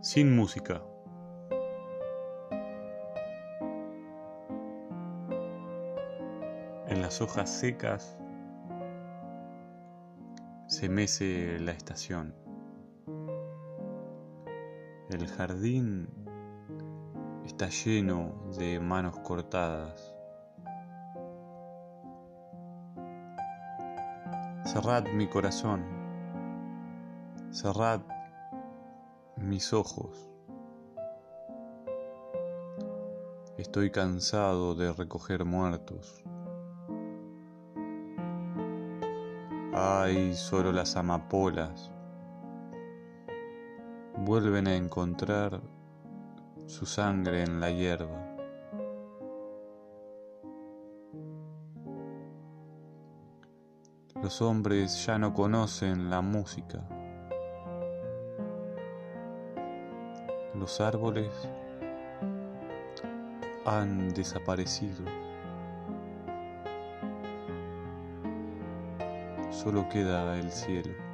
sin música. En las hojas secas se mece la estación. El jardín está lleno de manos cortadas. Cerrad mi corazón, cerrad mis ojos. Estoy cansado de recoger muertos. Ay, solo las amapolas vuelven a encontrar su sangre en la hierba. Los hombres ya no conocen la música. Los árboles han desaparecido. Solo queda el cielo.